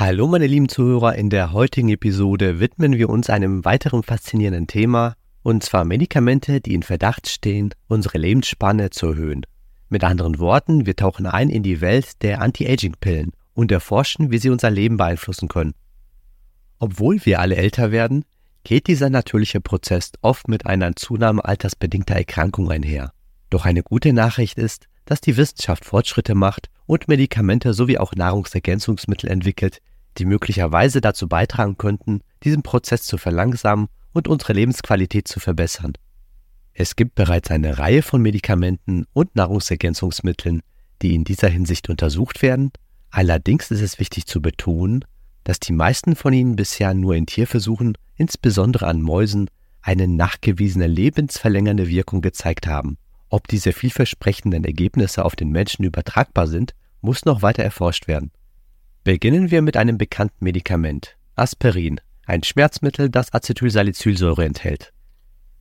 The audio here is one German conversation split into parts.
Hallo meine lieben Zuhörer, in der heutigen Episode widmen wir uns einem weiteren faszinierenden Thema, und zwar Medikamente, die in Verdacht stehen, unsere Lebensspanne zu erhöhen. Mit anderen Worten, wir tauchen ein in die Welt der Anti-Aging-Pillen und erforschen, wie sie unser Leben beeinflussen können. Obwohl wir alle älter werden, geht dieser natürliche Prozess oft mit einer Zunahme altersbedingter Erkrankungen einher. Doch eine gute Nachricht ist, dass die Wissenschaft Fortschritte macht und Medikamente sowie auch Nahrungsergänzungsmittel entwickelt, die möglicherweise dazu beitragen könnten, diesen Prozess zu verlangsamen und unsere Lebensqualität zu verbessern. Es gibt bereits eine Reihe von Medikamenten und Nahrungsergänzungsmitteln, die in dieser Hinsicht untersucht werden. Allerdings ist es wichtig zu betonen, dass die meisten von ihnen bisher nur in Tierversuchen, insbesondere an Mäusen, eine nachgewiesene lebensverlängernde Wirkung gezeigt haben. Ob diese vielversprechenden Ergebnisse auf den Menschen übertragbar sind, muss noch weiter erforscht werden. Beginnen wir mit einem bekannten Medikament, Aspirin, ein Schmerzmittel, das Acetylsalicylsäure enthält.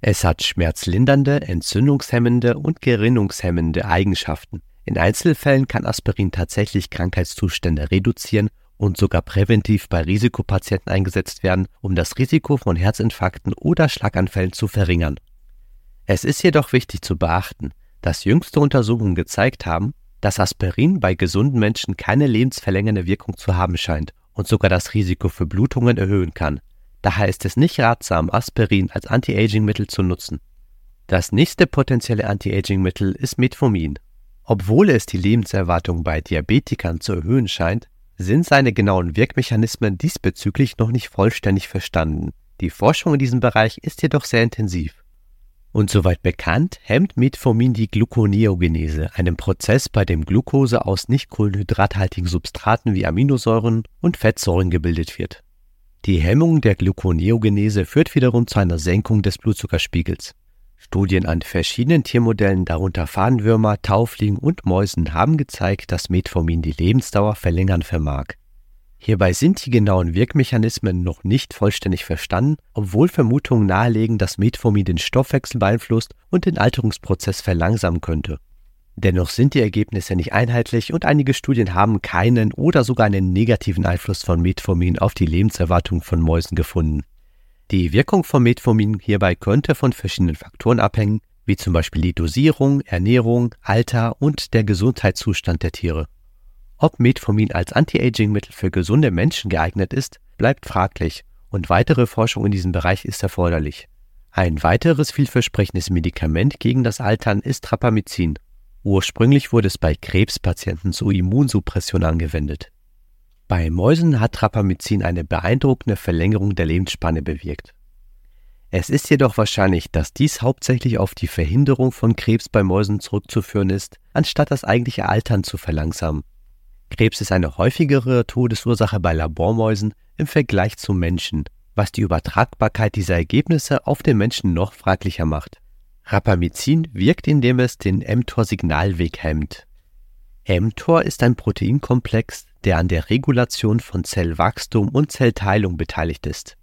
Es hat schmerzlindernde, entzündungshemmende und gerinnungshemmende Eigenschaften. In Einzelfällen kann Aspirin tatsächlich Krankheitszustände reduzieren und sogar präventiv bei Risikopatienten eingesetzt werden, um das Risiko von Herzinfarkten oder Schlaganfällen zu verringern. Es ist jedoch wichtig zu beachten, dass jüngste Untersuchungen gezeigt haben, dass Aspirin bei gesunden Menschen keine lebensverlängernde Wirkung zu haben scheint und sogar das Risiko für Blutungen erhöhen kann. Daher ist es nicht ratsam, Aspirin als Anti-Aging-Mittel zu nutzen. Das nächste potenzielle Anti-Aging-Mittel ist Metformin. Obwohl es die Lebenserwartung bei Diabetikern zu erhöhen scheint, sind seine genauen Wirkmechanismen diesbezüglich noch nicht vollständig verstanden. Die Forschung in diesem Bereich ist jedoch sehr intensiv. Und soweit bekannt, hemmt Metformin die Gluconeogenese, einem Prozess, bei dem Glucose aus nicht kohlenhydrathaltigen Substraten wie Aminosäuren und Fettsäuren gebildet wird. Die Hemmung der Gluconeogenese führt wiederum zu einer Senkung des Blutzuckerspiegels. Studien an verschiedenen Tiermodellen, darunter Fahnenwürmer, Taufliegen und Mäusen, haben gezeigt, dass Metformin die Lebensdauer verlängern vermag. Hierbei sind die genauen Wirkmechanismen noch nicht vollständig verstanden, obwohl Vermutungen nahelegen, dass Metformin den Stoffwechsel beeinflusst und den Alterungsprozess verlangsamen könnte. Dennoch sind die Ergebnisse nicht einheitlich und einige Studien haben keinen oder sogar einen negativen Einfluss von Metformin auf die Lebenserwartung von Mäusen gefunden. Die Wirkung von Metformin hierbei könnte von verschiedenen Faktoren abhängen, wie zum Beispiel die Dosierung, Ernährung, Alter und der Gesundheitszustand der Tiere. Ob Metformin als Anti-Aging-Mittel für gesunde Menschen geeignet ist, bleibt fraglich und weitere Forschung in diesem Bereich ist erforderlich. Ein weiteres vielversprechendes Medikament gegen das Altern ist Rapamycin. Ursprünglich wurde es bei Krebspatienten zur Immunsuppression angewendet. Bei Mäusen hat Rapamycin eine beeindruckende Verlängerung der Lebensspanne bewirkt. Es ist jedoch wahrscheinlich, dass dies hauptsächlich auf die Verhinderung von Krebs bei Mäusen zurückzuführen ist, anstatt das eigentliche Altern zu verlangsamen. Krebs ist eine häufigere Todesursache bei Labormäusen im Vergleich zu Menschen, was die Übertragbarkeit dieser Ergebnisse auf den Menschen noch fraglicher macht. Rapamycin wirkt, indem es den mTOR-Signalweg hemmt. mTOR ist ein Proteinkomplex, der an der Regulation von Zellwachstum und Zellteilung beteiligt ist.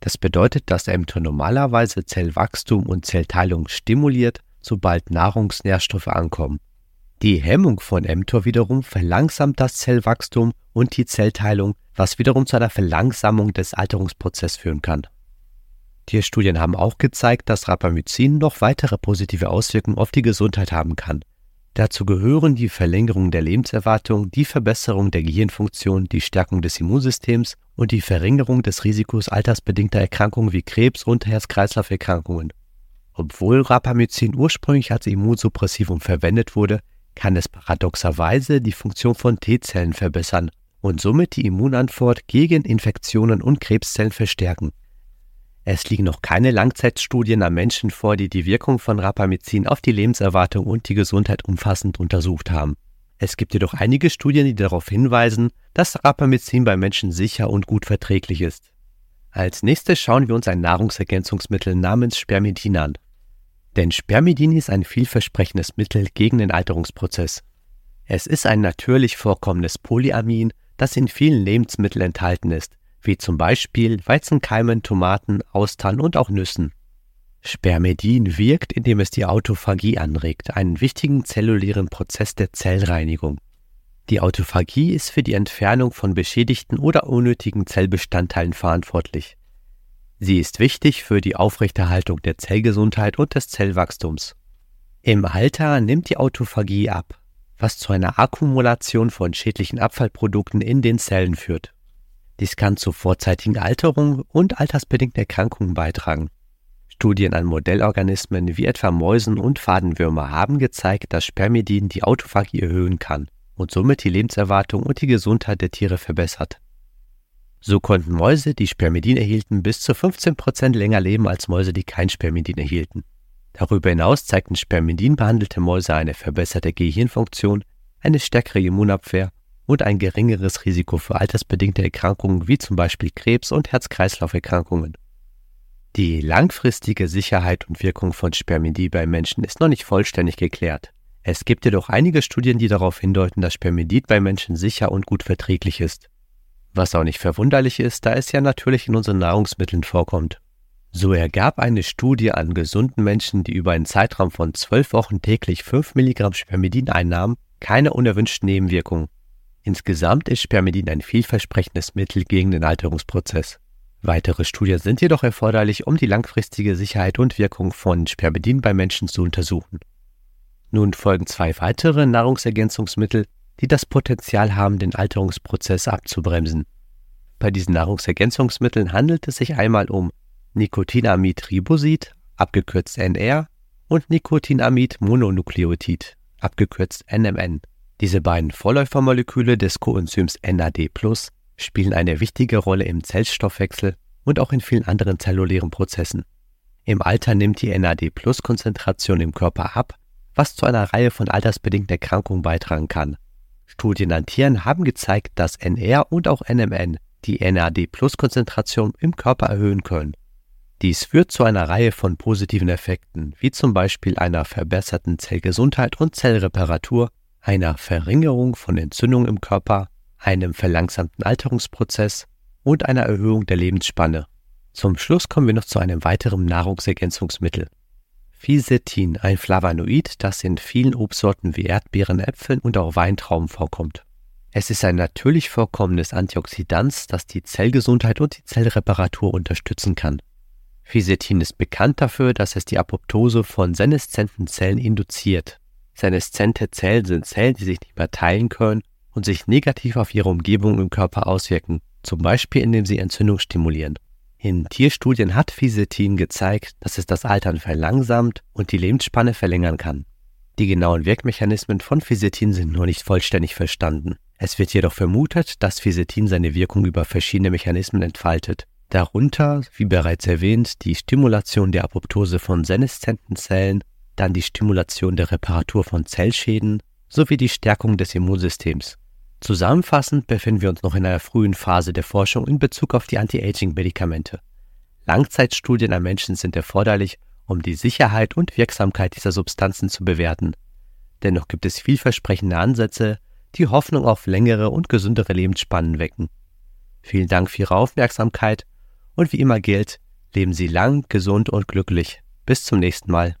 Das bedeutet, dass mTOR normalerweise Zellwachstum und Zellteilung stimuliert, sobald Nahrungsnährstoffe ankommen. Die Hemmung von mTOR wiederum verlangsamt das Zellwachstum und die Zellteilung, was wiederum zu einer Verlangsamung des Alterungsprozesses führen kann. Tierstudien haben auch gezeigt, dass Rapamycin noch weitere positive Auswirkungen auf die Gesundheit haben kann. Dazu gehören die Verlängerung der Lebenserwartung, die Verbesserung der Gehirnfunktion, die Stärkung des Immunsystems und die Verringerung des Risikos altersbedingter Erkrankungen wie Krebs und Herz-Kreislauf-Erkrankungen. Obwohl Rapamycin ursprünglich als Immunsuppressivum verwendet wurde, kann es paradoxerweise die Funktion von T-Zellen verbessern und somit die Immunantwort gegen Infektionen und Krebszellen verstärken. Es liegen noch keine Langzeitstudien am Menschen vor, die die Wirkung von Rapamycin auf die Lebenserwartung und die Gesundheit umfassend untersucht haben. Es gibt jedoch einige Studien, die darauf hinweisen, dass Rapamycin bei Menschen sicher und gut verträglich ist. Als nächstes schauen wir uns ein Nahrungsergänzungsmittel namens Spermidin an. Denn Spermidin ist ein vielversprechendes Mittel gegen den Alterungsprozess. Es ist ein natürlich vorkommendes Polyamin, das in vielen Lebensmitteln enthalten ist, wie zum Beispiel Weizenkeimen, Tomaten, Austern und auch Nüssen. Spermidin wirkt, indem es die Autophagie anregt, einen wichtigen zellulären Prozess der Zellreinigung. Die Autophagie ist für die Entfernung von beschädigten oder unnötigen Zellbestandteilen verantwortlich. Sie ist wichtig für die Aufrechterhaltung der Zellgesundheit und des Zellwachstums. Im Alter nimmt die Autophagie ab, was zu einer Akkumulation von schädlichen Abfallprodukten in den Zellen führt. Dies kann zur vorzeitigen Alterung und altersbedingten Erkrankungen beitragen. Studien an Modellorganismen wie etwa Mäusen und Fadenwürmer haben gezeigt, dass Spermidin die Autophagie erhöhen kann und somit die Lebenserwartung und die Gesundheit der Tiere verbessert. So konnten Mäuse, die Spermidin erhielten, bis zu 15% länger leben als Mäuse, die kein Spermidin erhielten. Darüber hinaus zeigten Spermidin behandelte Mäuse eine verbesserte Gehirnfunktion, eine stärkere Immunabwehr und ein geringeres Risiko für altersbedingte Erkrankungen wie zum Beispiel Krebs und Herz-Kreislauf-Erkrankungen. Die langfristige Sicherheit und Wirkung von Spermidin bei Menschen ist noch nicht vollständig geklärt. Es gibt jedoch einige Studien, die darauf hindeuten, dass Spermidid bei Menschen sicher und gut verträglich ist. Was auch nicht verwunderlich ist, da es ja natürlich in unseren Nahrungsmitteln vorkommt. So ergab eine Studie an gesunden Menschen, die über einen Zeitraum von zwölf Wochen täglich 5 Milligramm Spermidin einnahmen, keine unerwünschten Nebenwirkungen. Insgesamt ist Spermidin ein vielversprechendes Mittel gegen den Alterungsprozess. Weitere Studien sind jedoch erforderlich, um die langfristige Sicherheit und Wirkung von Spermidin bei Menschen zu untersuchen. Nun folgen zwei weitere Nahrungsergänzungsmittel, die das Potenzial haben, den Alterungsprozess abzubremsen. Bei diesen Nahrungsergänzungsmitteln handelt es sich einmal um Nicotinamid-Ribosid, abgekürzt NR, und Nicotinamid-Mononukleotid, abgekürzt NMN. Diese beiden Vorläufermoleküle des Coenzyms NAD+ spielen eine wichtige Rolle im Zellstoffwechsel und auch in vielen anderen zellulären Prozessen. Im Alter nimmt die NAD+-Konzentration im Körper ab was zu einer Reihe von altersbedingten Erkrankungen beitragen kann. Studien an Tieren haben gezeigt, dass NR und auch NMN die NAD-Plus-Konzentration im Körper erhöhen können. Dies führt zu einer Reihe von positiven Effekten, wie zum Beispiel einer verbesserten Zellgesundheit und Zellreparatur, einer Verringerung von Entzündungen im Körper, einem verlangsamten Alterungsprozess und einer Erhöhung der Lebensspanne. Zum Schluss kommen wir noch zu einem weiteren Nahrungsergänzungsmittel. Fisetin, ein Flavonoid, das in vielen Obstsorten wie Erdbeeren, Äpfeln und auch Weintrauben vorkommt. Es ist ein natürlich vorkommendes Antioxidant, das die Zellgesundheit und die Zellreparatur unterstützen kann. Fisetin ist bekannt dafür, dass es die Apoptose von seneszenten Zellen induziert. Seneszente Zellen sind Zellen, die sich nicht mehr teilen können und sich negativ auf ihre Umgebung im Körper auswirken, zum Beispiel indem sie Entzündung stimulieren. In Tierstudien hat Fisetin gezeigt, dass es das Altern verlangsamt und die Lebensspanne verlängern kann. Die genauen Wirkmechanismen von Fisetin sind noch nicht vollständig verstanden. Es wird jedoch vermutet, dass Fisetin seine Wirkung über verschiedene Mechanismen entfaltet. Darunter, wie bereits erwähnt, die Stimulation der Apoptose von seneszenten Zellen, dann die Stimulation der Reparatur von Zellschäden sowie die Stärkung des Immunsystems. Zusammenfassend befinden wir uns noch in einer frühen Phase der Forschung in Bezug auf die Anti-Aging-Medikamente. Langzeitstudien an Menschen sind erforderlich, um die Sicherheit und Wirksamkeit dieser Substanzen zu bewerten. Dennoch gibt es vielversprechende Ansätze, die Hoffnung auf längere und gesündere Lebensspannen wecken. Vielen Dank für Ihre Aufmerksamkeit und wie immer gilt, leben Sie lang, gesund und glücklich. Bis zum nächsten Mal.